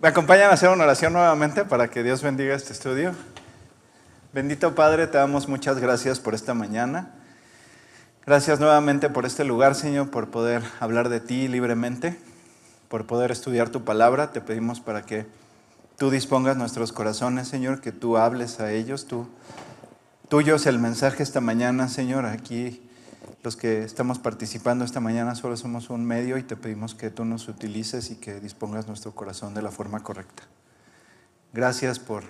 ¿Me acompañan a hacer una oración nuevamente para que Dios bendiga este estudio? Bendito Padre, te damos muchas gracias por esta mañana. Gracias nuevamente por este lugar, Señor, por poder hablar de ti libremente, por poder estudiar tu palabra. Te pedimos para que tú dispongas nuestros corazones, Señor, que tú hables a ellos. Tú, tuyo es el mensaje esta mañana, Señor. Aquí los que estamos participando esta mañana solo somos un medio y te pedimos que tú nos utilices y que dispongas nuestro corazón de la forma correcta. Gracias por,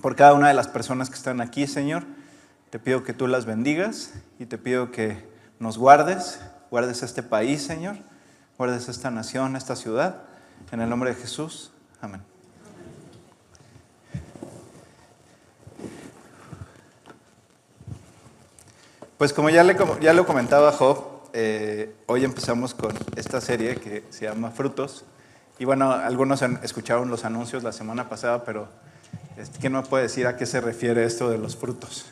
por cada una de las personas que están aquí, Señor. Te pido que tú las bendigas y te pido que nos guardes, guardes este país, Señor, guardes esta nación, esta ciudad. En el nombre de Jesús. Amén. Pues como ya, le, ya lo comentaba Job, eh, hoy empezamos con esta serie que se llama Frutos. Y bueno, algunos escucharon los anuncios la semana pasada, pero este, ¿quién me puede decir a qué se refiere esto de los frutos?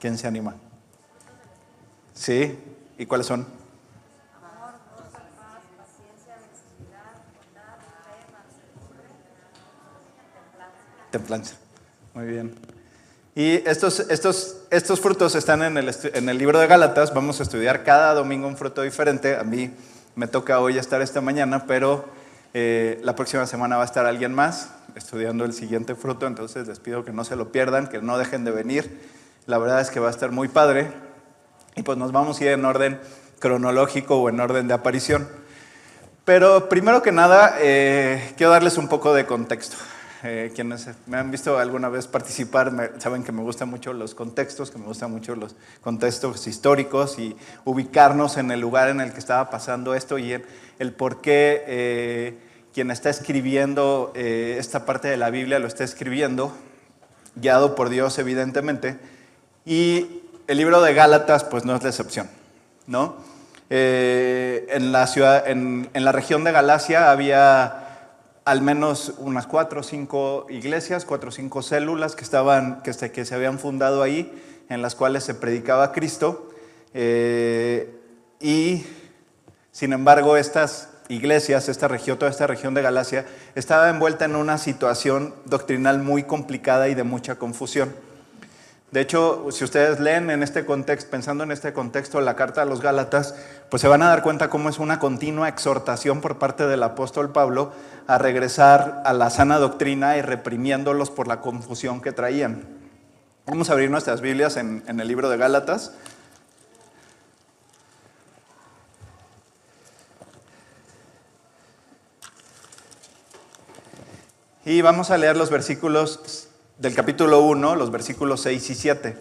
¿Quién se anima? ¿Sí? ¿Y cuáles son? Templanza. Muy bien. Y estos, estos, estos frutos están en el, en el libro de Gálatas. Vamos a estudiar cada domingo un fruto diferente. A mí me toca hoy estar esta mañana, pero eh, la próxima semana va a estar alguien más estudiando el siguiente fruto. Entonces les pido que no se lo pierdan, que no dejen de venir. La verdad es que va a estar muy padre. Y pues nos vamos a ir en orden cronológico o en orden de aparición. Pero primero que nada, eh, quiero darles un poco de contexto. Eh, quienes me han visto alguna vez participar saben que me gustan mucho los contextos, que me gustan mucho los contextos históricos y ubicarnos en el lugar en el que estaba pasando esto y el, por qué eh, quien está escribiendo eh, esta parte de la Biblia lo está escribiendo, guiado por Dios evidentemente. Y el libro de Gálatas pues no es la excepción, ¿no? en, la ciudad, en, en la región de Galacia había al menos unas cuatro o cinco iglesias, cuatro o cinco células que, estaban, que, se, habían fundado ahí, en las cuales se predicaba Cristo. Eh, y sin embargo, estas iglesias, esta región, toda esta región de Galacia, estaba envuelta en una situación doctrinal muy complicada y de mucha confusión. De hecho, si ustedes leen en este contexto, pensando en este contexto, la carta a los Gálatas, pues se van a dar cuenta cómo es una continua exhortación por parte del apóstol Pablo a regresar a la sana doctrina y reprimiéndolos por la confusión que traían. Vamos a abrir nuestras Biblias en, en el libro de Gálatas. Y vamos a leer los versículos del capítulo 1, los versículos 6 y 7.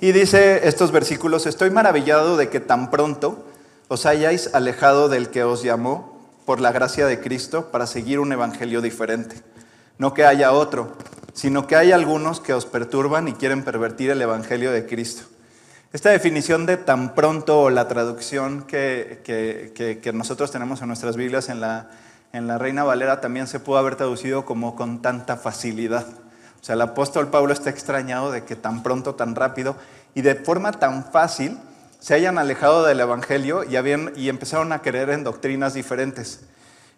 Y dice estos versículos, estoy maravillado de que tan pronto os hayáis alejado del que os llamó por la gracia de Cristo para seguir un evangelio diferente. No que haya otro, sino que hay algunos que os perturban y quieren pervertir el evangelio de Cristo. Esta definición de tan pronto o la traducción que, que, que nosotros tenemos en nuestras Biblias en la en la Reina Valera también se pudo haber traducido como con tanta facilidad. O sea, el apóstol Pablo está extrañado de que tan pronto, tan rápido y de forma tan fácil se hayan alejado del Evangelio y, empezaron a creer en doctrinas diferentes.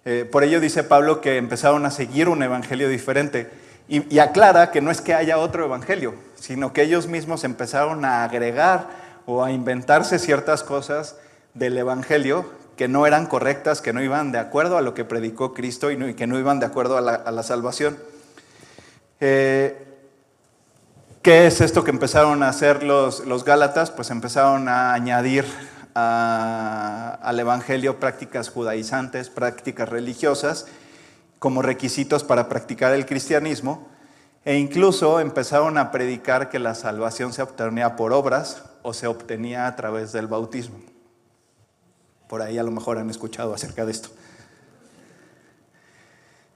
Eh, por ello dice Pablo que empezaron a seguir un Evangelio diferente y aclara que no es que haya otro Evangelio, sino que ellos mismos empezaron a agregar o a inventarse ciertas cosas del Evangelio que no eran correctas, que no iban de acuerdo a lo que predicó Cristo y, que no iban de acuerdo a la, salvación. Eh, ¿Qué es esto que empezaron a hacer los, los Gálatas? Pues empezaron a añadir al Evangelio prácticas judaizantes, prácticas religiosas, como requisitos para practicar el cristianismo, e incluso empezaron a predicar que la salvación se obtenía por obras o se obtenía a través del bautismo. Por ahí a lo mejor han escuchado acerca de esto.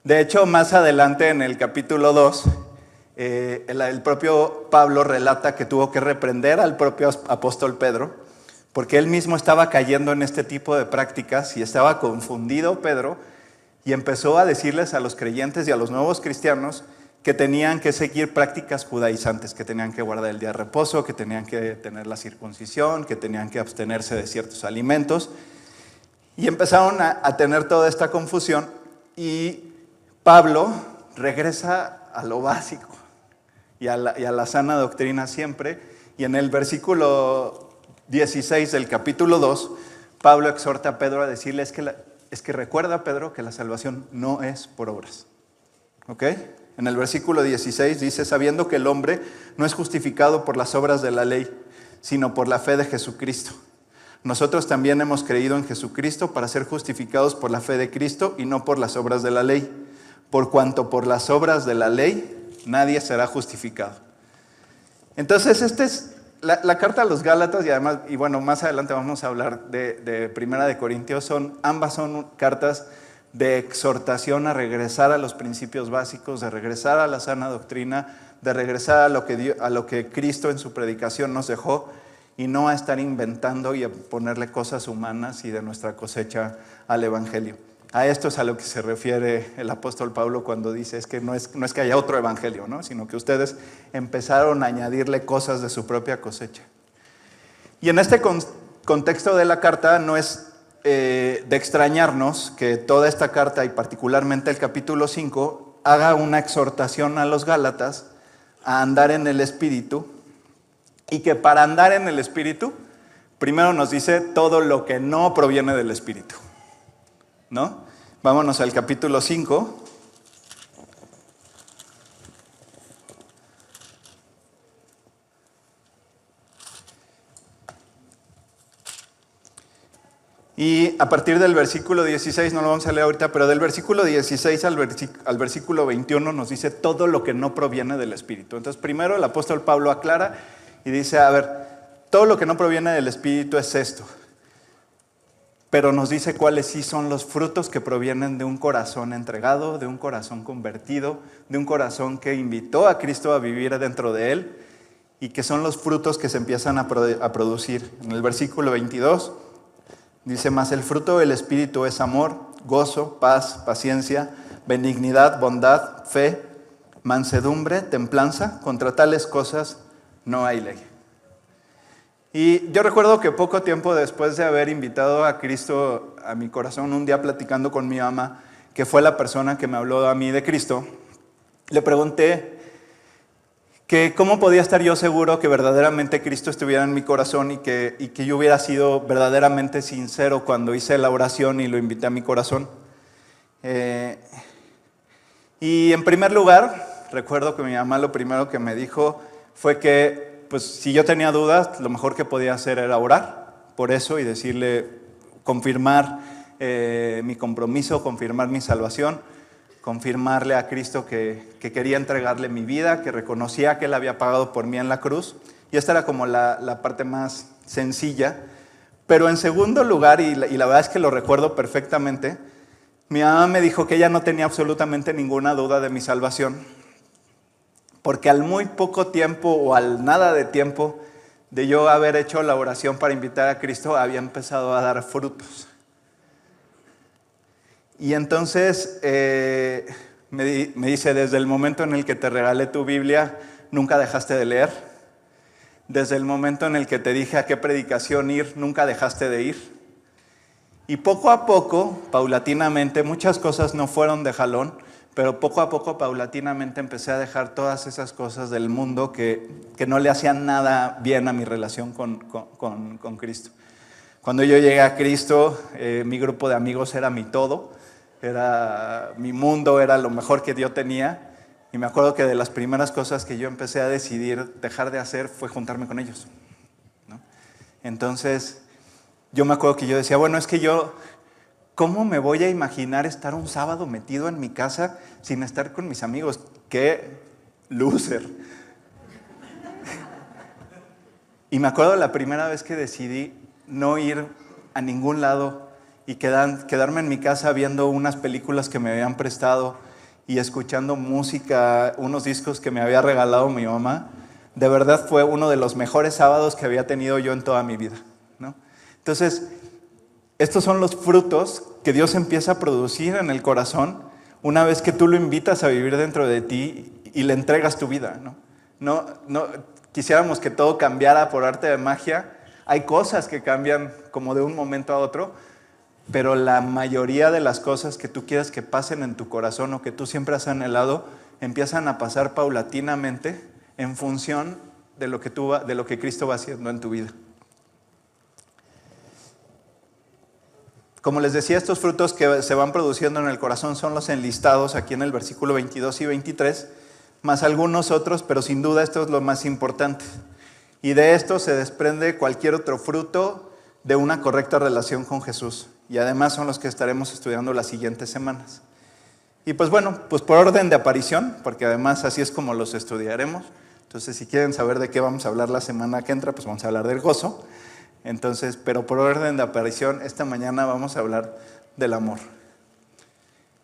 De hecho, más adelante en el capítulo 2, eh, el, propio Pablo relata que tuvo que reprender al propio apóstol Pedro, porque él mismo estaba cayendo en este tipo de prácticas y estaba confundido Pedro y empezó a decirles a los creyentes y a los nuevos cristianos que tenían que seguir prácticas judaizantes, que tenían que guardar el día de reposo, que tenían que tener la circuncisión, que tenían que abstenerse de ciertos alimentos Y empezaron a, tener toda esta confusión y Pablo regresa a lo básico y a, la, sana doctrina siempre. Y en el versículo 16 del capítulo 2, Pablo exhorta a Pedro a decirle, es que, es que recuerda, Pedro, que la salvación no es por obras. ¿Ok? En el versículo 16 dice, sabiendo que el hombre no es justificado por las obras de la ley, sino por la fe de Jesucristo. Nosotros también hemos creído en Jesucristo para ser justificados por la fe de Cristo y no por las obras de la ley, por cuanto por las obras de la ley nadie será justificado. Entonces, esta es la, carta a los Gálatas y además, y bueno, más adelante vamos a hablar de, Primera de Corintios, son, ambas son cartas de exhortación a regresar a los principios básicos, de regresar a la sana doctrina, de regresar a lo que, a lo que Cristo en su predicación nos dejó y no a estar inventando y a ponerle cosas humanas y de nuestra cosecha al Evangelio. A esto es a lo que se refiere el apóstol Pablo cuando dice es que no es, no es que haya otro Evangelio, ¿no? sino que ustedes empezaron a añadirle cosas de su propia cosecha. Y en este contexto de la carta no es eh, de extrañarnos que toda esta carta y particularmente el capítulo 5 haga una exhortación a los Gálatas a andar en el Espíritu y que para andar en el Espíritu, primero nos dice todo lo que no proviene del Espíritu. ¿No? Vámonos al capítulo 5. Y a partir del versículo 16, no lo vamos a leer ahorita, pero del versículo 16 al, al, versículo 21 nos dice todo lo que no proviene del Espíritu. Entonces, primero el apóstol Pablo aclara y dice, a ver, todo lo que no proviene del Espíritu es esto. Pero nos dice cuáles sí son los frutos que provienen de un corazón entregado, de un corazón convertido, de un corazón que invitó a Cristo a vivir dentro de él y que son los frutos que se empiezan a, producir. En el versículo 22 Dice más, el fruto del Espíritu es amor, gozo, paz, paciencia, benignidad, bondad, fe, mansedumbre, templanza. Contra tales cosas no hay ley. Y yo recuerdo que poco tiempo después de haber invitado a Cristo a mi corazón, un día platicando con mi mamá, que fue la persona que me habló a mí de Cristo, le pregunté que cómo podía estar yo seguro que verdaderamente Cristo estuviera en mi corazón y que, y que yo hubiera sido verdaderamente sincero cuando hice la oración y lo invité a mi corazón. Eh, y en primer lugar, recuerdo que mi mamá lo primero que me dijo fue que, pues si yo tenía dudas, lo mejor que podía hacer era orar por eso y decirle, confirmar eh, mi compromiso, confirmar mi salvación confirmarle a Cristo que, quería entregarle mi vida, que reconocía que Él había pagado por mí en la cruz. Y esta era como la, parte más sencilla. Pero en segundo lugar, y la, y la verdad es que lo recuerdo perfectamente, mi mamá me dijo que ella no tenía absolutamente ninguna duda de mi salvación. Porque al muy poco tiempo o al nada de tiempo de yo haber hecho la oración para invitar a Cristo, había empezado a dar frutos. Y entonces eh, me, dice, desde el momento en el que te regalé tu Biblia, nunca dejaste de leer. Desde el momento en el que te dije a qué predicación ir, nunca dejaste de ir. Y poco a poco, paulatinamente, muchas cosas no fueron de jalón, pero poco a poco, paulatinamente, empecé a dejar todas esas cosas del mundo que, no le hacían nada bien a mi relación con, Cristo. Cuando yo llegué a Cristo, eh, mi grupo de amigos era mi todo era mi mundo, era lo mejor que yo tenía. Y me acuerdo que de las primeras cosas que yo empecé a decidir dejar de hacer fue juntarme con ellos. Entonces, yo me acuerdo que yo decía, bueno, es que yo, ¿cómo me voy a imaginar estar un sábado metido en mi casa sin estar con mis amigos? ¡Qué loser! y me acuerdo la primera vez que decidí no ir a ningún lado y quedarme en mi casa viendo unas películas que me habían prestado y escuchando música, unos discos que me había regalado mi mamá, de verdad fue uno de los mejores sábados que había tenido yo en toda mi vida. ¿no? Entonces, estos son los frutos que Dios empieza a producir en el corazón una vez que tú lo invitas a vivir dentro de ti y le entregas tu vida. ¿no? No, no quisiéramos que todo cambiara por arte de magia. Hay cosas que cambian como de un momento a otro, pero la mayoría de las cosas que tú quieres que pasen en tu corazón o que tú siempre has anhelado empiezan a pasar paulatinamente en función de lo que, tú, de lo que Cristo va haciendo en tu vida. Como les decía, estos frutos que se van produciendo en el corazón son los enlistados aquí en el versículo 22 y 23, más algunos otros, pero sin duda esto es lo más importante. Y de esto se desprende cualquier otro fruto de una correcta relación con Jesús. Y además son los que estaremos estudiando las siguientes semanas. Y pues bueno, pues por orden de aparición, porque además así es como los estudiaremos. Entonces, si quieren saber de qué vamos a hablar la semana que entra, pues vamos a hablar del gozo. Entonces, pero por orden de aparición, esta mañana vamos a hablar del amor.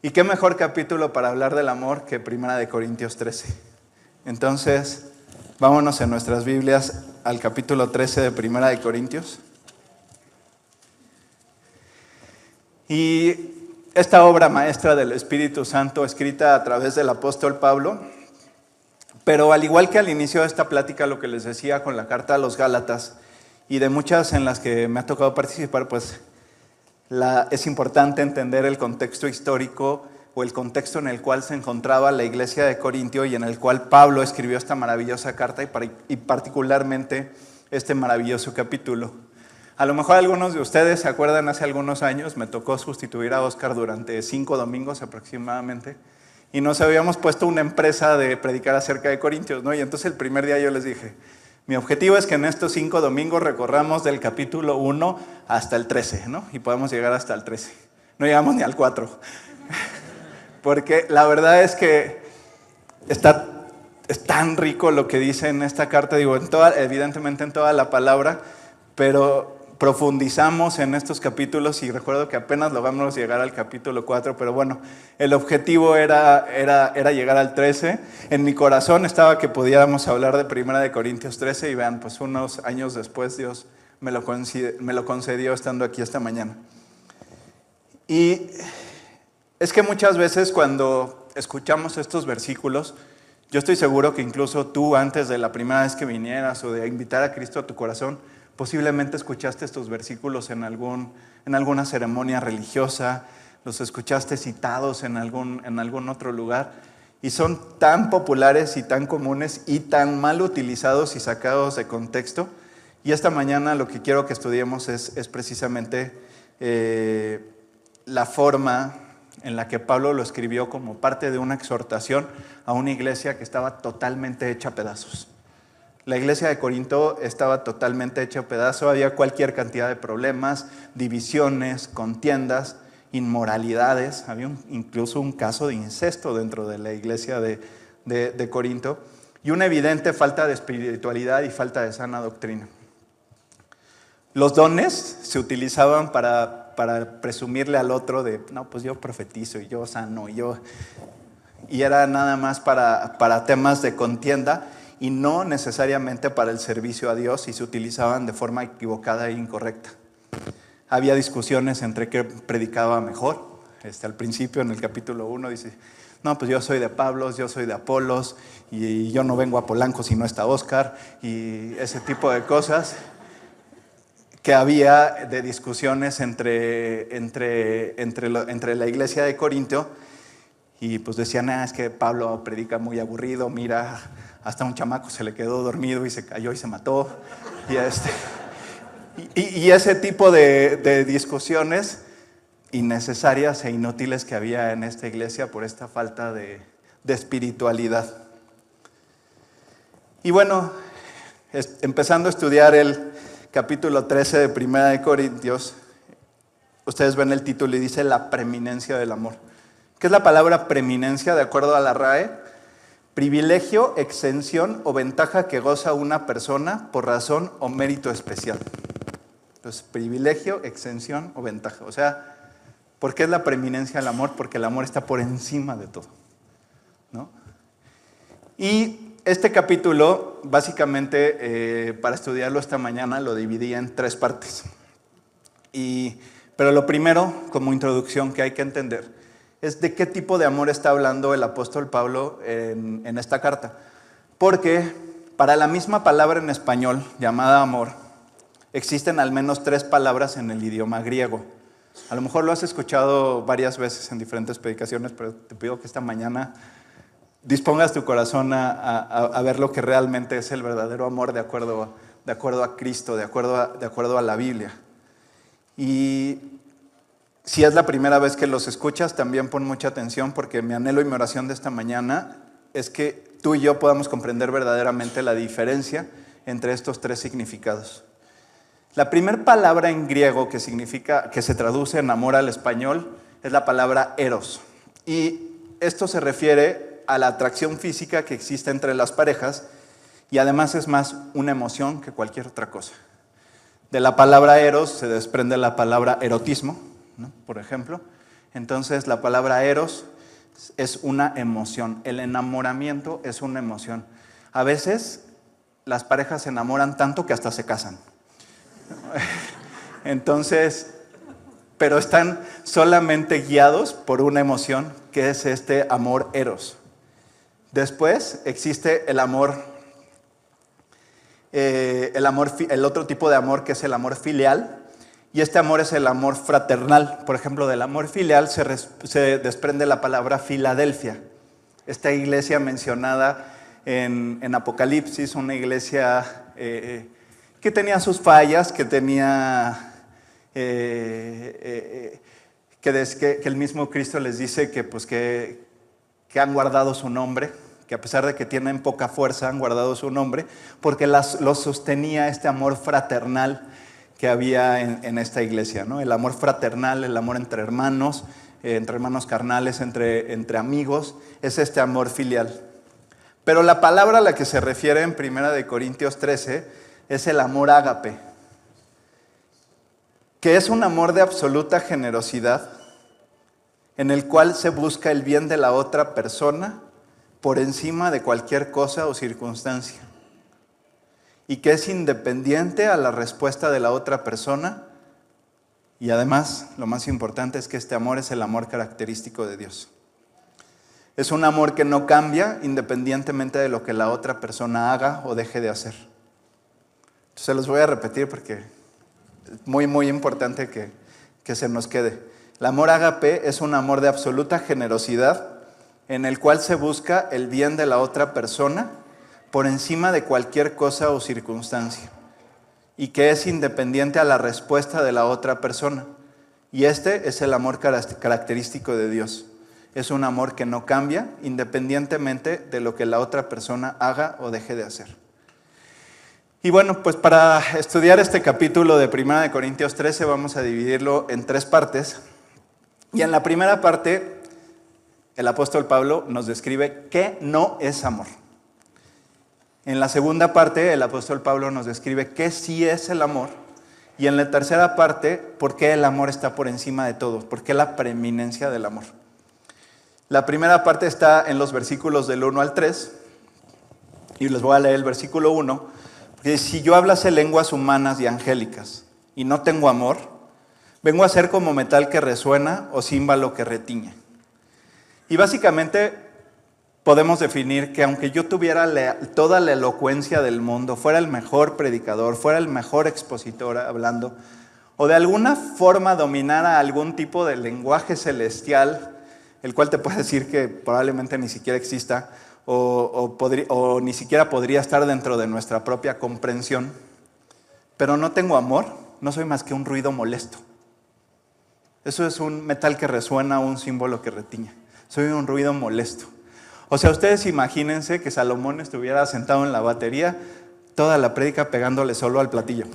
¿Y qué mejor capítulo para hablar del amor que Primera de Corintios 13? Entonces, vámonos en nuestras Biblias al capítulo 13 de Primera de Corintios. Y esta obra maestra del Espíritu Santo escrita a través del apóstol Pablo, pero al igual que al inicio de esta plática, lo que les decía con la carta a los Gálatas, y de muchas en las que me ha tocado participar, pues es importante entender el contexto histórico o el contexto en el cual se encontraba la iglesia de Corintio y en el cual Pablo escribió esta maravillosa carta y, particularmente este maravilloso capítulo. A lo mejor algunos de ustedes se acuerdan, hace algunos años me tocó sustituir a Oscar durante cinco domingos aproximadamente y nos habíamos puesto una empresa de predicar acerca de Corintios, ¿no? Y entonces el primer día yo les dije, mi objetivo es que en estos cinco domingos recorramos del capítulo 1 hasta el 13, ¿no? Y podemos llegar hasta el 13. No llegamos ni al 4. Porque la verdad es que está, es tan rico lo que dice en esta carta, digo, evidentemente en toda la palabra, pero profundizamos en estos capítulos y recuerdo que apenas lo vamos a llegar al capítulo 4, pero bueno, el objetivo era, era, era llegar al 13. En mi corazón estaba que pudiéramos hablar de Primera de Corintios 13 y vean, pues unos años después Dios me lo, me lo concedió estando aquí esta mañana. Y es que muchas veces cuando escuchamos estos versículos, yo estoy seguro que incluso tú antes de la primera vez que vinieras o de invitar a Cristo a tu corazón, Posiblemente escuchaste estos versículos en, algún, en alguna ceremonia religiosa, los escuchaste citados en algún, en algún otro lugar y son tan populares y tan comunes y tan mal utilizados y sacados de contexto. Y esta mañana lo que quiero que estudiemos es, es precisamente eh, la forma en la que Pablo lo escribió como parte de una exhortación a una iglesia que estaba totalmente hecha a pedazos. La iglesia de Corinto estaba totalmente hecha pedazo, había cualquier cantidad de problemas, divisiones, contiendas, inmoralidades, había incluso un caso de incesto dentro de la iglesia de, de, Corinto y una evidente falta de espiritualidad y falta de sana doctrina. Los dones se utilizaban para, para, presumirle al otro de, no, pues yo profetizo y yo sano y yo... Y era nada más para, para temas de contienda y no necesariamente para el servicio a Dios y se utilizaban de forma equivocada e incorrecta. Había discusiones entre qué predicaba mejor. Este, al principio, en el capítulo 1, dice, no, pues yo soy de Pablos, yo soy de Apolos, y yo no vengo a Polanco si no está Oscar, y ese tipo de cosas que había de discusiones entre, entre, entre, entre la iglesia de Corinto, y pues decían, ah, es que Pablo predica muy aburrido, mira, hasta un chamaco se le quedó dormido y se cayó y se mató. Y, este, y, ese tipo de, discusiones innecesarias e inútiles que había en esta iglesia por esta falta de, espiritualidad. Y bueno, empezando a estudiar el capítulo 13 de Primera de Corintios, ustedes ven el título y dice la preeminencia del amor. ¿Qué es la palabra preeminencia de acuerdo a la RAE? Privilegio, exención o ventaja que goza una persona por razón o mérito especial. Entonces, privilegio, exención o ventaja. O sea, ¿por qué es la preeminencia del amor? Porque el amor está por encima de todo. ¿no? Y este capítulo, básicamente, eh, para estudiarlo esta mañana, lo dividí en tres partes. Y, pero lo primero, como introducción que hay que entender, es de qué tipo de amor está hablando el apóstol Pablo en, esta carta. Porque para la misma palabra en español llamada amor, existen al menos tres palabras en el idioma griego. A lo mejor lo has escuchado varias veces en diferentes predicaciones, pero te pido que esta mañana dispongas tu corazón a, ver lo que realmente es el verdadero amor de acuerdo, a, de acuerdo a Cristo, de acuerdo de acuerdo a la Biblia. Y si es la primera vez que los escuchas, también pon mucha atención porque mi anhelo y mi oración de esta mañana es que tú y yo podamos comprender verdaderamente la diferencia entre estos tres significados. La primera palabra en griego que significa que se traduce en amor al español es la palabra eros. Y esto se refiere a la atracción física que existe entre las parejas y además es más una emoción que cualquier otra cosa. De la palabra eros se desprende la palabra erotismo, por ejemplo. Entonces la palabra eros es una emoción, el enamoramiento es una emoción. A veces las parejas se enamoran tanto que hasta se casan. Entonces, pero están solamente guiados por una emoción que es este amor eros. Después existe el amor, eh, el amor, el otro tipo de amor que es el amor filial, y este amor es el amor fraternal. Por ejemplo, del amor filial se, desprende la palabra Filadelfia. Esta iglesia mencionada en, Apocalipsis, una iglesia eh, que tenía sus fallas, que tenía... Eh, eh, que, el mismo Cristo les dice que, pues, que, que han guardado su nombre, que a pesar de que tienen poca fuerza, han guardado su nombre, porque los sostenía este amor fraternal que había en, esta iglesia, ¿no? El amor fraternal, el amor entre hermanos, eh, entre hermanos carnales, entre, entre amigos, es este amor filial. Pero la palabra a la que se refiere en 1 de Corintios 13 es el amor ágape, que es un amor de absoluta generosidad, en el cual se busca el bien de la otra persona por encima de cualquier cosa o circunstancia y que es independiente a la respuesta de la otra persona. Y además, lo más importante es que este amor es el amor característico de Dios. Es un amor que no cambia independientemente de lo que la otra persona haga o deje de hacer. Se los voy a repetir porque es muy, muy importante que, que se nos quede. El amor agape es un amor de absoluta generosidad en el cual se busca el bien de la otra persona por encima de cualquier cosa o circunstancia y que es independiente a la respuesta de la otra persona. Y este es el amor característico de Dios. Es un amor que no cambia independientemente de lo que la otra persona haga o deje de hacer. Y bueno, pues para estudiar este capítulo de 1 de Corintios 13 vamos a dividirlo en tres partes. Y en la primera parte, el apóstol Pablo nos describe qué no es amor. En la segunda parte, el apóstol Pablo nos describe qué sí es el amor. Y en la tercera parte, por qué el amor está por encima de todo, por qué la preeminencia del amor. La primera parte está en los versículos del 1 al 3. Y les voy a leer el versículo 1. Porque si yo hablase lenguas humanas y angélicas y no tengo amor, vengo a ser como metal que resuena o címbalo que retiñe. Y básicamente podemos definir que aunque yo tuviera toda la elocuencia del mundo, fuera el mejor predicador, fuera el mejor expositor hablando, o de alguna forma dominara algún tipo de lenguaje celestial, el cual te puede decir que probablemente ni siquiera exista, o, o ni siquiera podría estar dentro de nuestra propia comprensión, pero no tengo amor, no soy más que un ruido molesto. Eso es un metal que resuena, un símbolo que retiña. Soy un ruido molesto. O sea, ustedes imagínense que Salomón estuviera sentado en la batería, toda la prédica pegándole solo al platillo.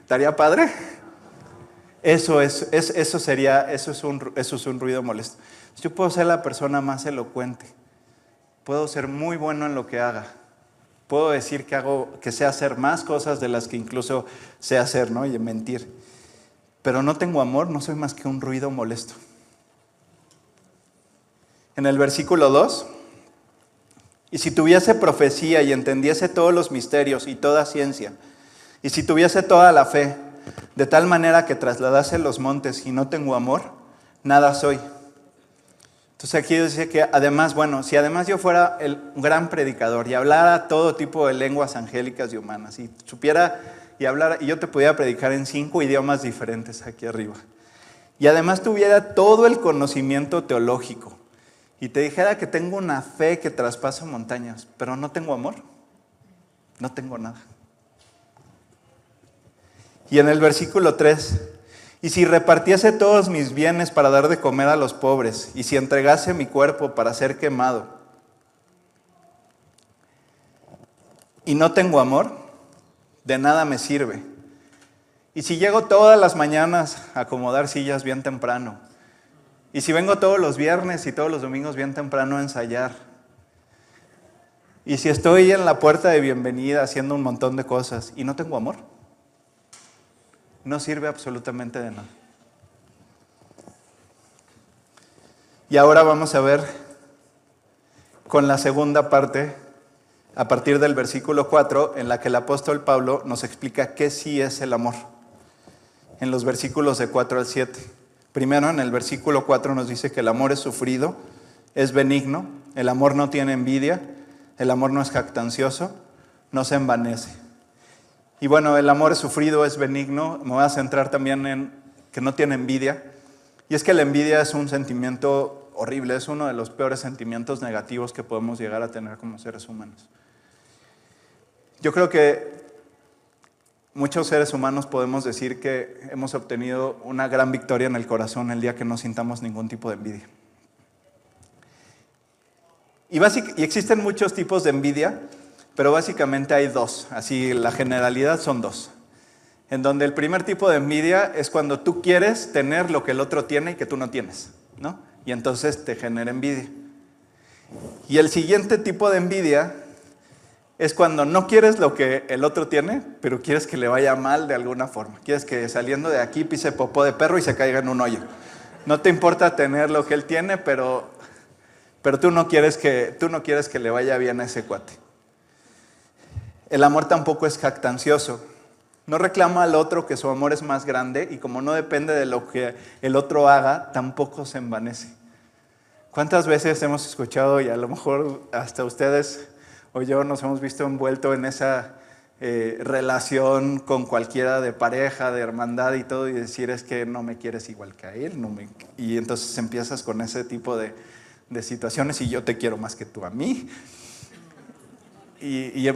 ¿Estaría padre? Eso, es, eso, sería, eso es, un, eso es un ruido molesto. Yo puedo ser la persona más elocuente, puedo ser muy bueno en lo que haga, puedo decir que, hago, que sé hacer más cosas de las que incluso sé hacer, ¿no? Y mentir. Pero no tengo amor, no soy más que un ruido molesto en el versículo 2. Y si tuviese profecía y entendiese todos los misterios y toda ciencia, y si tuviese toda la fe, de tal manera que trasladase los montes y no tengo amor, nada soy. Entonces aquí dice que además, bueno, si además yo fuera el gran predicador y hablara todo tipo de lenguas angélicas y humanas y supiera y hablara y yo te pudiera predicar en cinco idiomas diferentes aquí arriba. Y además tuviera todo el conocimiento teológico y te dijera que tengo una fe que traspasa montañas, pero no tengo amor, no tengo nada. Y en el versículo 3, y si repartiese todos mis bienes para dar de comer a los pobres, y si entregase mi cuerpo para ser quemado, y no tengo amor, de nada me sirve. Y si llego todas las mañanas a acomodar sillas bien temprano, y si vengo todos los viernes y todos los domingos bien temprano a ensayar, y si estoy en la puerta de bienvenida haciendo un montón de cosas y no tengo amor, no sirve absolutamente de nada. Y ahora vamos a ver con la segunda parte, a partir del versículo 4, en la que el apóstol Pablo nos explica qué sí es el amor, en los versículos de 4 al 7. Primero, en el versículo 4 nos dice que el amor es sufrido, es benigno, el amor no tiene envidia, el amor no es jactancioso, no se envanece. Y bueno, el amor es sufrido, es benigno. Me voy a centrar también en que no tiene envidia. Y es que la envidia es un sentimiento horrible, es uno de los peores sentimientos negativos que podemos llegar a tener como seres humanos. Yo creo que muchos seres humanos podemos decir que hemos obtenido una gran victoria en el corazón el día que no sintamos ningún tipo de envidia. Y, existen muchos tipos de envidia. Pero básicamente hay dos, así la generalidad son dos. En donde el primer tipo de envidia es cuando tú quieres tener lo que el otro tiene y que tú no tienes, ¿no? Y entonces te genera envidia. Y el siguiente tipo de envidia es cuando no quieres lo que el otro tiene, pero quieres que le vaya mal de alguna forma. Quieres que saliendo de aquí pise popó de perro y se caiga en un hoyo. No te importa tener lo que él tiene, pero, pero tú, no quieres que, tú no quieres que le vaya bien a ese cuate. El amor tampoco es jactancioso. No reclama al otro que su amor es más grande y como no depende de lo que el otro haga, tampoco se envanece. ¿Cuántas veces hemos escuchado y a lo mejor hasta ustedes o yo nos hemos visto envuelto en esa eh, relación con cualquiera de pareja, de hermandad y todo y decir es que no me quieres igual que a él? Y entonces empiezas con ese tipo de, situaciones y yo te quiero más que tú a mí. y,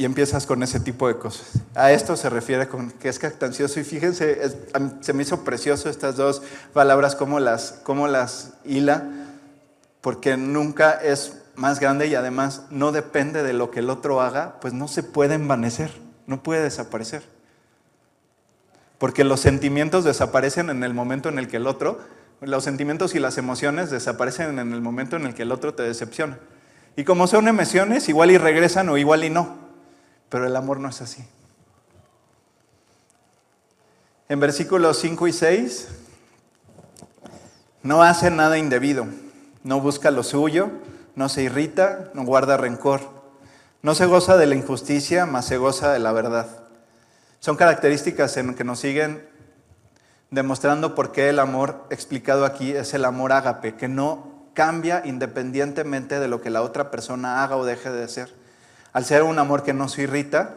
y empiezas con ese tipo de cosas. A esto se refiere con que es cactancioso y fíjense, se me hizo precioso estas dos palabras, como las, como las hila, porque nunca es más grande y además no depende de lo que el otro haga, pues no se puede envanecer, no puede desaparecer. Porque los sentimientos desaparecen en el momento en el que el otro, los sentimientos y las emociones desaparecen en el momento en el que el otro te decepciona. Y como son emociones, igual y regresan o igual y no. Pero el amor no es así. En versículos 5 y 6, no hace nada indebido, no busca lo suyo, no se irrita, no guarda rencor, no se goza de la injusticia, mas se goza de la verdad. Son características en que nos siguen demostrando por qué el amor explicado aquí es el amor ágape, que no cambia independientemente de lo que la otra persona haga o deje de hacer. Al ser un amor que no se irrita,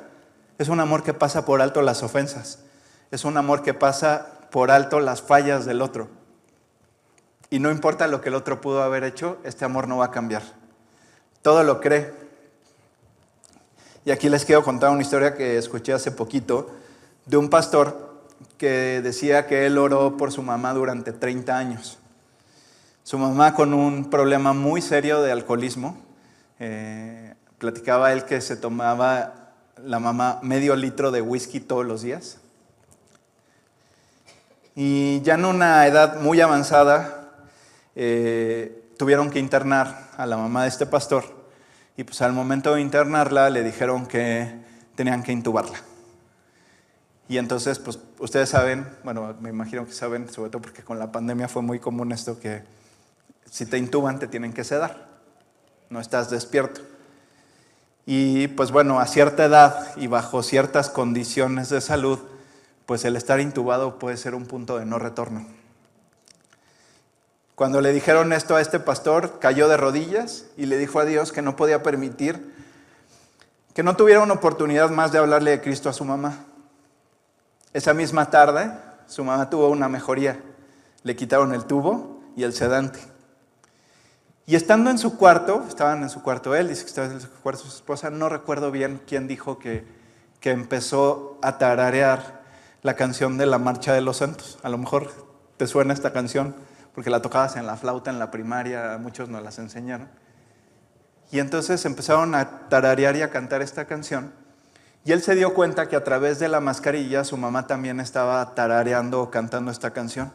es un amor que pasa por alto las ofensas. Es un amor que pasa por alto las fallas del otro. Y no importa lo que el otro pudo haber hecho, este amor no va a cambiar. Todo lo cree. Y aquí les quiero contar una historia que escuché hace poquito de un pastor que decía que él oró por su mamá durante 30 años. Su mamá con un problema muy serio de alcoholismo. Eh, Platicaba él que se tomaba la mamá medio litro de whisky todos los días. Y ya en una edad muy avanzada, eh, tuvieron que internar a la mamá de este pastor. Y pues al momento de internarla le dijeron que tenían que intubarla. Y entonces, pues ustedes saben, bueno, me imagino que saben, sobre todo porque con la pandemia fue muy común esto que si te intuban te tienen que sedar, no estás despierto. Y pues bueno, a cierta edad y bajo ciertas condiciones de salud, pues el estar intubado puede ser un punto de no retorno. Cuando le dijeron esto a este pastor, cayó de rodillas y le dijo a Dios que no podía permitir que no tuviera una oportunidad más de hablarle de Cristo a su mamá. Esa misma tarde, su mamá tuvo una mejoría. Le quitaron el tubo y el sedante. Y estando en su cuarto, estaban en su cuarto él, dice que estaba en su cuarto su esposa, no recuerdo bien quién dijo que, que empezó a tararear la canción de la Marcha de los Santos. A lo mejor te suena esta canción porque la tocabas en la flauta en la primaria, muchos nos las enseñaron. Y entonces empezaron a tararear y a cantar esta canción. Y él se dio cuenta que a través de la mascarilla su mamá también estaba tarareando o cantando esta canción.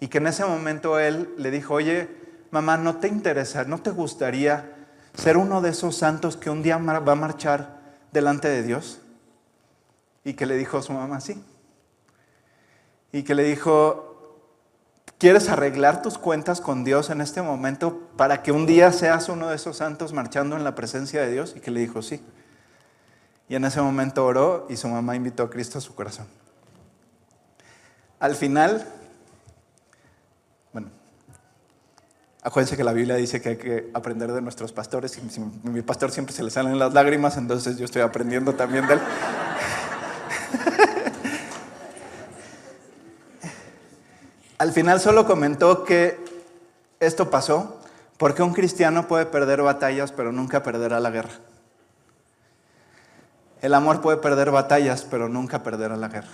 Y que en ese momento él le dijo, oye, mamá, ¿no te interesa, no te gustaría ser uno de esos santos que un día va a marchar delante de Dios? Y que le dijo a su mamá, sí. Y que le dijo, ¿quieres arreglar tus cuentas con Dios en este momento para que un día seas uno de esos santos marchando en la presencia de Dios? Y que le dijo, sí. Y en ese momento oró y su mamá invitó a Cristo a su corazón. Al final, bueno, acuérdense que la Biblia dice que hay que aprender de nuestros pastores. Y mi pastor siempre se le salen las lágrimas, entonces yo estoy aprendiendo también de él. Al final solo comentó que esto pasó porque un cristiano puede perder batallas, pero nunca perderá la guerra. El amor puede perder batallas, pero nunca perderá la guerra.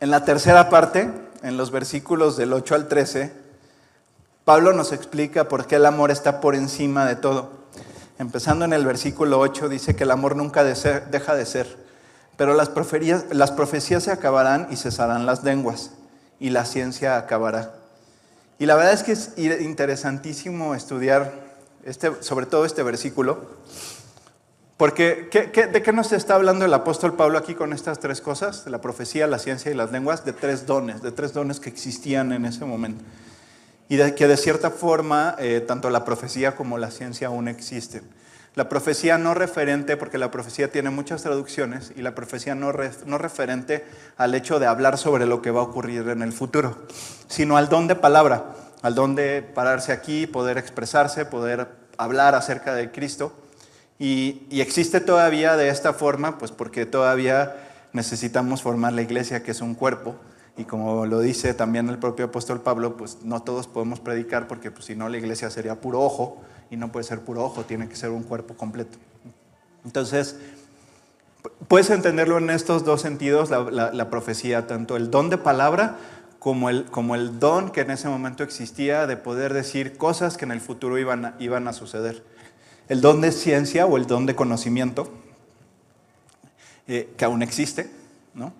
En la tercera parte, en los versículos del 8 al 13, Pablo nos explica por qué el amor está por encima de todo. Empezando en el versículo 8, dice que el amor nunca deja de ser pero las las profecías se acabarán y cesarán las lenguas, y la ciencia acabará. Y la verdad es que es interesantísimo estudiar este, sobre todo este versículo, porque de qué nos está hablando el apóstol Pablo aquí con estas tres cosas? La profecía, la ciencia y las lenguas, de tres dones, de tres dones que existían en ese momento. Y que de cierta forma eh, tanto la profecía como la ciencia aún existen. La profecía no referente, porque la profecía tiene muchas traducciones, y la profecía no, no referente al hecho de hablar sobre lo que va a ocurrir en el futuro, sino al don de palabra, al don de pararse aquí, poder expresarse, poder hablar acerca de Cristo. Y, y, existe todavía de esta forma, pues porque todavía necesitamos formar la iglesia, que es un cuerpo, y como lo dice también el propio apóstol Pablo, pues no todos podemos predicar, porque pues, si no la iglesia sería puro ojo, y no puede ser puro ojo, tiene que ser un cuerpo completo. Entonces, puedes entenderlo en estos dos sentidos, la, profecía, tanto el don de palabra como el, como el don que en ese momento existía de poder decir cosas que en el futuro iban a, iban a suceder. El don de ciencia o el don de conocimiento, eh, que aún existe, ¿no?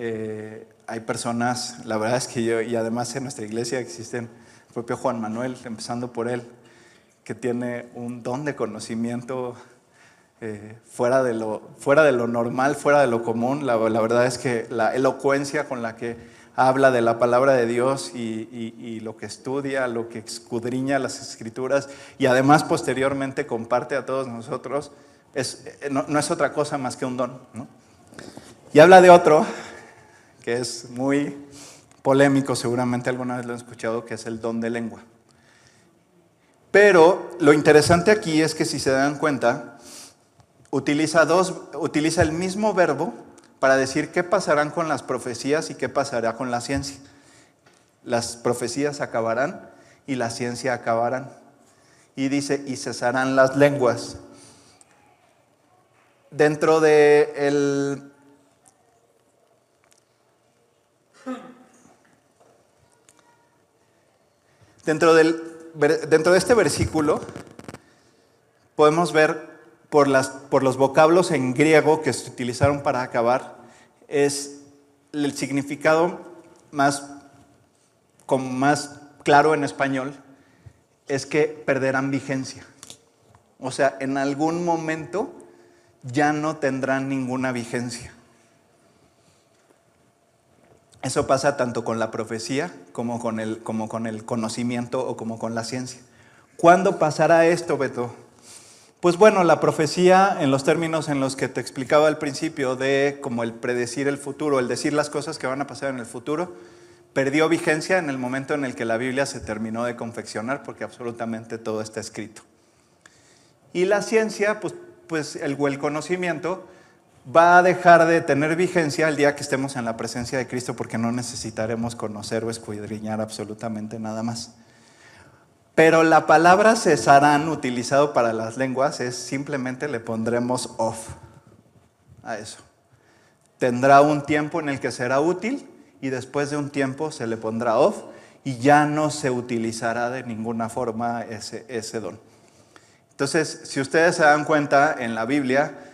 Eh, hay personas, la verdad es que yo, y además en nuestra iglesia existen, el propio Juan Manuel, empezando por él, que tiene un don de conocimiento eh, fuera, de lo, fuera de lo normal, fuera de lo común. La, verdad es que la elocuencia con la que habla de la palabra de Dios y, lo que estudia, lo que escudriña las escrituras y además posteriormente comparte a todos nosotros, es, eh, no, es otra cosa más que un don. Y habla de otro que es muy polémico, seguramente alguna vez lo han escuchado, que es el don de lengua. Pero lo interesante aquí es que si se dan cuenta, utiliza, dos, utiliza el mismo verbo para decir qué pasarán con las profecías y qué pasará con la ciencia. Las profecías acabarán y la ciencia acabarán. Y dice, y cesarán las lenguas. Dentro de Dentro de este versículo podemos ver por los vocablos en griego que se utilizaron para acabar, es el significado más, más claro en español, es que perderán vigencia. O sea, en algún momento ya no tendrán ninguna vigencia. Eso pasa tanto con la profecía como con el, como con el conocimiento o como con la ciencia. ¿Cuándo pasará esto, Beto? Pues bueno, la profecía en los términos en los que te explicaba al principio de como el predecir el futuro, el decir las cosas que van a pasar en el futuro, perdió vigencia en el momento en el que la Biblia se terminó de confeccionar porque absolutamente todo está escrito. Y la ciencia, pues, pues el, el conocimiento, va a dejar de tener vigencia el día que estemos en la presencia de Cristo porque no necesitaremos conocer o escudriñar absolutamente nada más. Pero la palabra cesarán utilizado para las lenguas es simplemente le pondremos off a eso. Tendrá un tiempo en el que será útil y después de un tiempo se le pondrá off y ya no se utilizará de ninguna forma ese, ese don. Entonces, si ustedes se dan cuenta en la Biblia,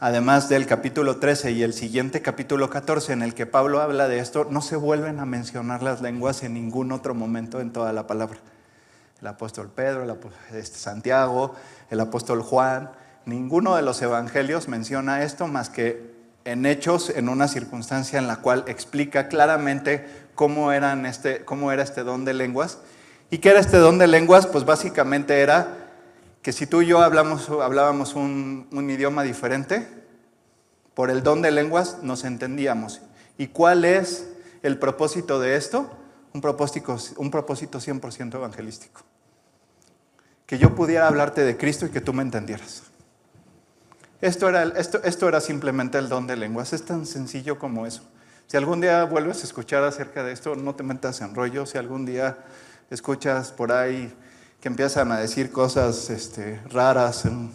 además del capítulo 13 y el siguiente capítulo 14 en el que Pablo habla de esto, no se vuelven a mencionar las lenguas en ningún otro momento en toda la palabra. El apóstol Pedro, el apóstol este, Santiago, el apóstol Juan, ninguno de los evangelios menciona esto más que en hechos, en una circunstancia en la cual explica claramente cómo, eran este, cómo era este don de lenguas. ¿Y qué era este don de lenguas? Pues básicamente era que si tú y yo hablábamos un, idioma diferente, por el don de lenguas nos entendíamos. ¿Y cuál es el propósito de esto? Un propósito, un propósito 100% evangelístico. Que yo pudiera hablarte de Cristo y que tú me entendieras. Esto era, esto era simplemente el don de lenguas. Es tan sencillo como eso. Si algún día vuelves a escuchar acerca de esto, no te metas en rollo. Si algún día escuchas por ahí que empiezan a decir cosas este, raras, en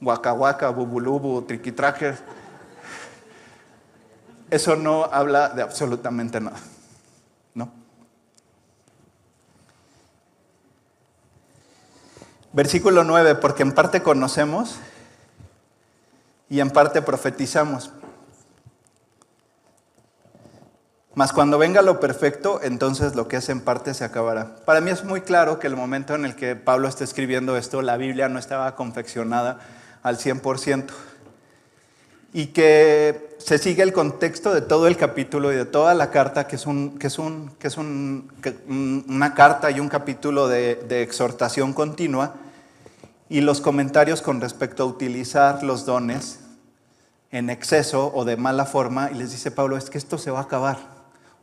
huacahuaca, bubulubu, triquitraje. Eso no habla de absolutamente nada, ¿no? Versículo 9, porque en parte conocemos y en parte profetizamos. Mas cuando venga lo perfecto, entonces lo que es en parte se acabará. Para mí es muy claro que el momento en el que Pablo está escribiendo esto, la Biblia no estaba confeccionada al 100%. Y que se sigue el contexto de todo el capítulo y de toda la carta, que es, un, que es, un, que es una carta y un capítulo de exhortación continua, y los comentarios con respecto a utilizar los dones en exceso o de mala forma, y les dice Pablo, es que esto se va a acabar.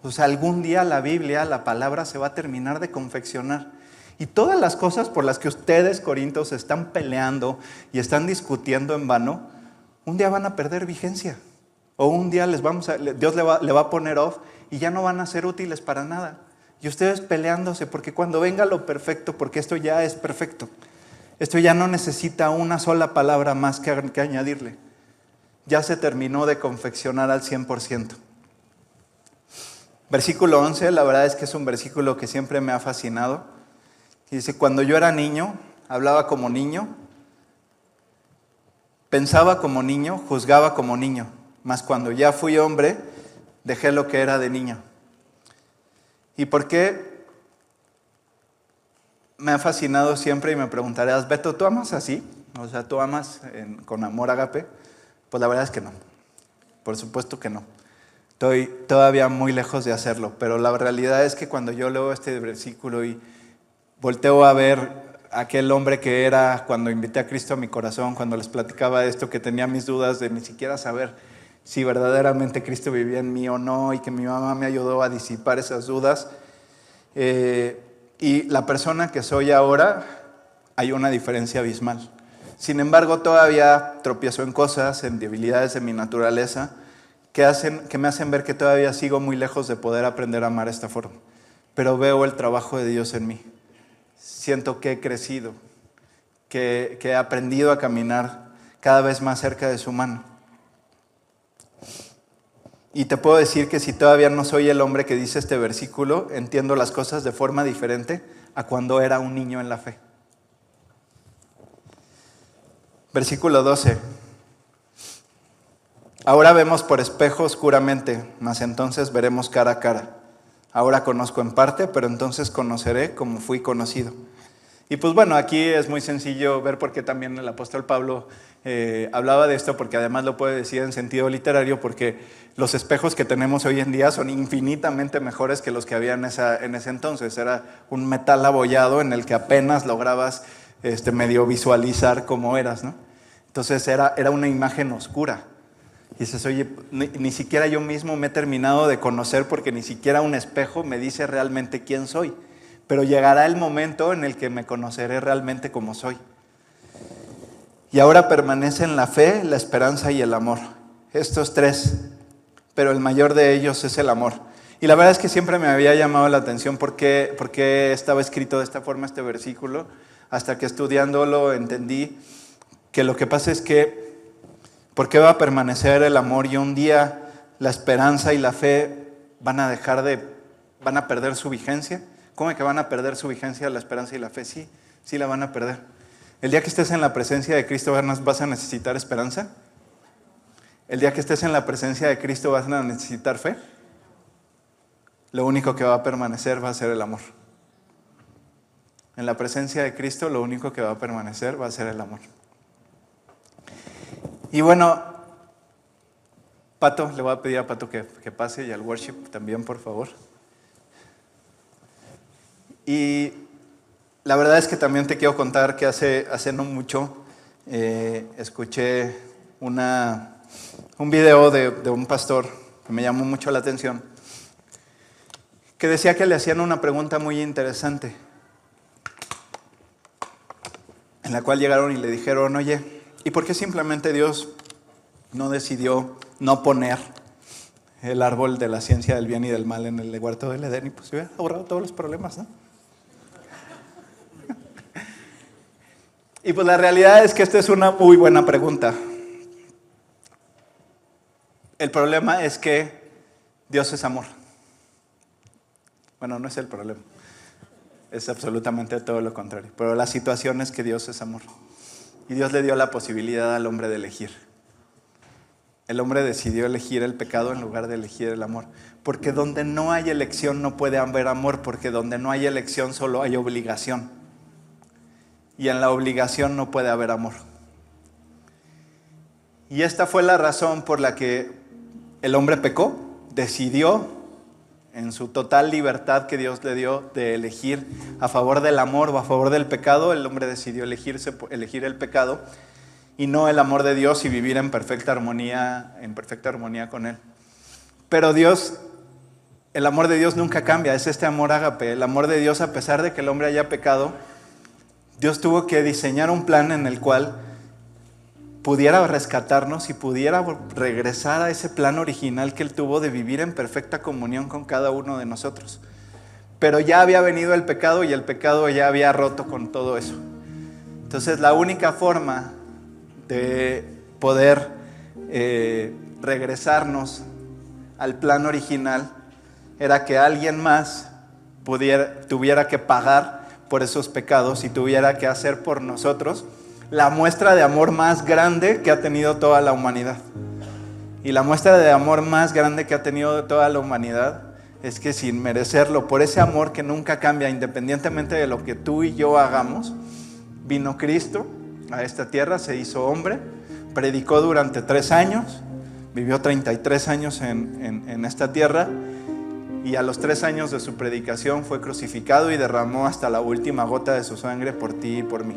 O sea, algún día la Biblia, la palabra se va a terminar de confeccionar. Y todas las cosas por las que ustedes, Corintios, están peleando y están discutiendo en vano, un día van a perder vigencia. O un día les vamos a, Dios le va, le va a poner off y ya no van a ser útiles para nada. Y ustedes peleándose, porque cuando venga lo perfecto, porque esto ya es perfecto, esto ya no necesita una sola palabra más que, que añadirle. Ya se terminó de confeccionar al 100%. Versículo 11, la verdad es que es un versículo que siempre me ha fascinado. dice, cuando yo era niño, hablaba como niño, pensaba como niño, juzgaba como niño, mas cuando ya fui hombre, dejé lo que era de niño. ¿Y por qué me ha fascinado siempre y me preguntarás, Beto, ¿tú amas así? O sea, ¿tú amas con amor agape? Pues la verdad es que no. Por supuesto que no. Estoy todavía muy lejos de hacerlo, pero la realidad es que cuando yo leo este versículo y volteo a ver aquel hombre que era cuando invité a Cristo a mi corazón, cuando les platicaba esto, que tenía mis dudas de ni siquiera saber si verdaderamente Cristo vivía en mí o no, y que mi mamá me ayudó a disipar esas dudas. Eh, y la persona que soy ahora, hay una diferencia abismal. Sin embargo, todavía tropiezo en cosas, en debilidades de mi naturaleza, que, hacen, que me hacen ver que todavía sigo muy lejos de poder aprender a amar esta forma. Pero veo el trabajo de Dios en mí. Siento que he crecido, que, que he aprendido a caminar cada vez más cerca de su mano. Y te puedo decir que si todavía no soy el hombre que dice este versículo, entiendo las cosas de forma diferente a cuando era un niño en la fe. Versículo 12. Ahora vemos por espejo oscuramente, mas entonces veremos cara a cara. Ahora conozco en parte, pero entonces conoceré como fui conocido. Y pues bueno, aquí es muy sencillo ver por qué también el apóstol Pablo eh, hablaba de esto, porque además lo puede decir en sentido literario, porque los espejos que tenemos hoy en día son infinitamente mejores que los que había en, en ese entonces. Era un metal abollado en el que apenas lograbas este, medio visualizar cómo eras, ¿no? Entonces era, era una imagen oscura. Y dices, oye, ni, siquiera yo mismo me he terminado de conocer porque ni siquiera un espejo me dice realmente quién soy. Pero llegará el momento en el que me conoceré realmente como soy. Y ahora permanecen la fe, la esperanza y el amor. estos tres, pero el mayor de ellos es el amor. Y la verdad es que siempre me había llamado la atención por qué, por qué estaba escrito de esta forma este versículo, hasta que estudiándolo entendí que lo que pasa es que, ¿por qué va a permanecer el amor y un día la esperanza y la fe van a dejar de, van a perder su vigencia? ¿Cómo es que van a perder su vigencia la esperanza y la fe? Sí, sí la van a perder. El día que estés en la presencia de Cristo vas a necesitar esperanza. El día que estés en la presencia de Cristo vas a necesitar fe lo único que va a permanecer va a ser el amor. En la presencia de Cristo lo único que va a permanecer va a ser el amor. Y bueno, Pato, le voy a pedir a Pato que, pase y al worship también, por favor. Y la verdad es que también te quiero contar que hace, hace no mucho eh, escuché una, un video de, de un pastor que me llamó mucho la atención que decía que le hacían una pregunta muy interesante, en la cual llegaron y le dijeron, oye, ¿y por qué simplemente Dios no decidió no poner el árbol de la ciencia del bien y del mal en el huerto del Edén y pues hubiera ahorrado todos los problemas, ¿no? y pues la realidad es que esta es una muy buena pregunta. El problema es que Dios es amor. Bueno, no es el problema. Es absolutamente todo lo contrario. Pero la situación es que Dios es amor. Y Dios le dio la posibilidad al hombre de elegir. El hombre decidió elegir el pecado en lugar de elegir el amor. Porque donde no hay elección no puede haber amor, porque donde no hay elección solo hay obligación. Y en la obligación no puede haber amor. Y esta fue la razón por la que el hombre pecó, decidió en su total libertad que Dios le dio de elegir a favor del amor o a favor del pecado, el hombre decidió elegirse, elegir el pecado y no el amor de Dios y vivir en perfecta armonía, en perfecta armonía con Él. Pero Dios, el amor de Dios nunca cambia, es este amor ágape. El amor de Dios, a pesar de que el hombre haya pecado, Dios tuvo que diseñar un plan en el cual pudiera rescatarnos y pudiera regresar a ese plan original que Él tuvo de vivir en perfecta comunión con cada uno de nosotros. Pero ya había venido el pecado y el pecado ya había roto con todo eso. Entonces la única forma de poder eh, regresarnos al plan original era que alguien más pudiera, tuviera que pagar por esos pecados y tuviera que hacer por nosotros la muestra de amor más grande que ha tenido toda la humanidad. Y la muestra de amor más grande que ha tenido toda la humanidad es que sin merecerlo, por ese amor que nunca cambia, independientemente de lo que tú y yo hagamos, vino Cristo a esta tierra, se hizo hombre, predicó durante tres años, vivió 33 años en, en esta tierra y a los tres años de su predicación fue crucificado y derramó hasta la última gota de su sangre por ti y por mí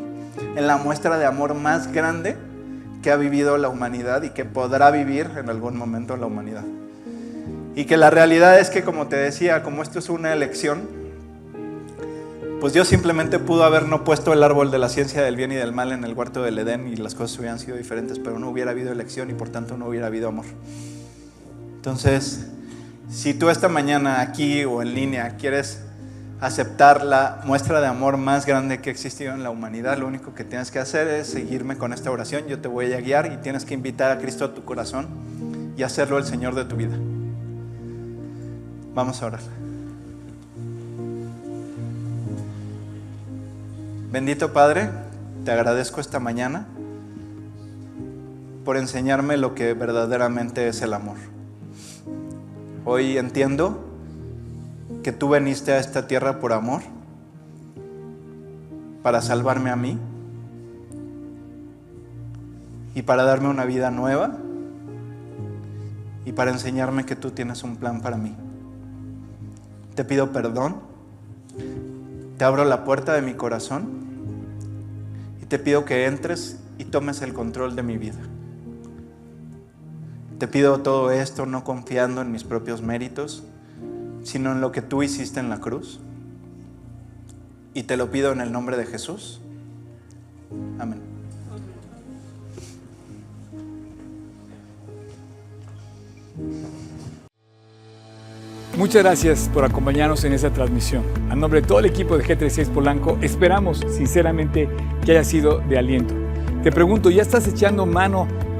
en la muestra de amor más grande que ha vivido la humanidad y que podrá vivir en algún momento la humanidad. Y que la realidad es que, como te decía, como esto es una elección, pues Dios simplemente pudo haber no puesto el árbol de la ciencia del bien y del mal en el huerto del Edén y las cosas hubieran sido diferentes, pero no hubiera habido elección y por tanto no hubiera habido amor. Entonces, si tú esta mañana aquí o en línea quieres aceptar la muestra de amor más grande que ha existido en la humanidad, lo único que tienes que hacer es seguirme con esta oración. Yo te voy a guiar y tienes que invitar a Cristo a tu corazón y hacerlo el Señor de tu vida. Vamos a orar. Bendito Padre, te agradezco esta mañana por enseñarme lo que verdaderamente es el amor. Hoy entiendo que tú veniste a esta tierra por amor, para salvarme a mí y para darme una vida nueva y para enseñarme que tú tienes un plan para mí. Te pido perdón, te abro la puerta de mi corazón y te pido que entres y tomes el control de mi vida. Te pido todo esto no confiando en mis propios méritos, sino en lo que tú hiciste en la cruz. Y te lo pido en el nombre de Jesús. Amén. Muchas gracias por acompañarnos en esta transmisión. A nombre de todo el equipo de G36 Polanco, esperamos sinceramente que haya sido de aliento. Te pregunto, ¿ya estás echando mano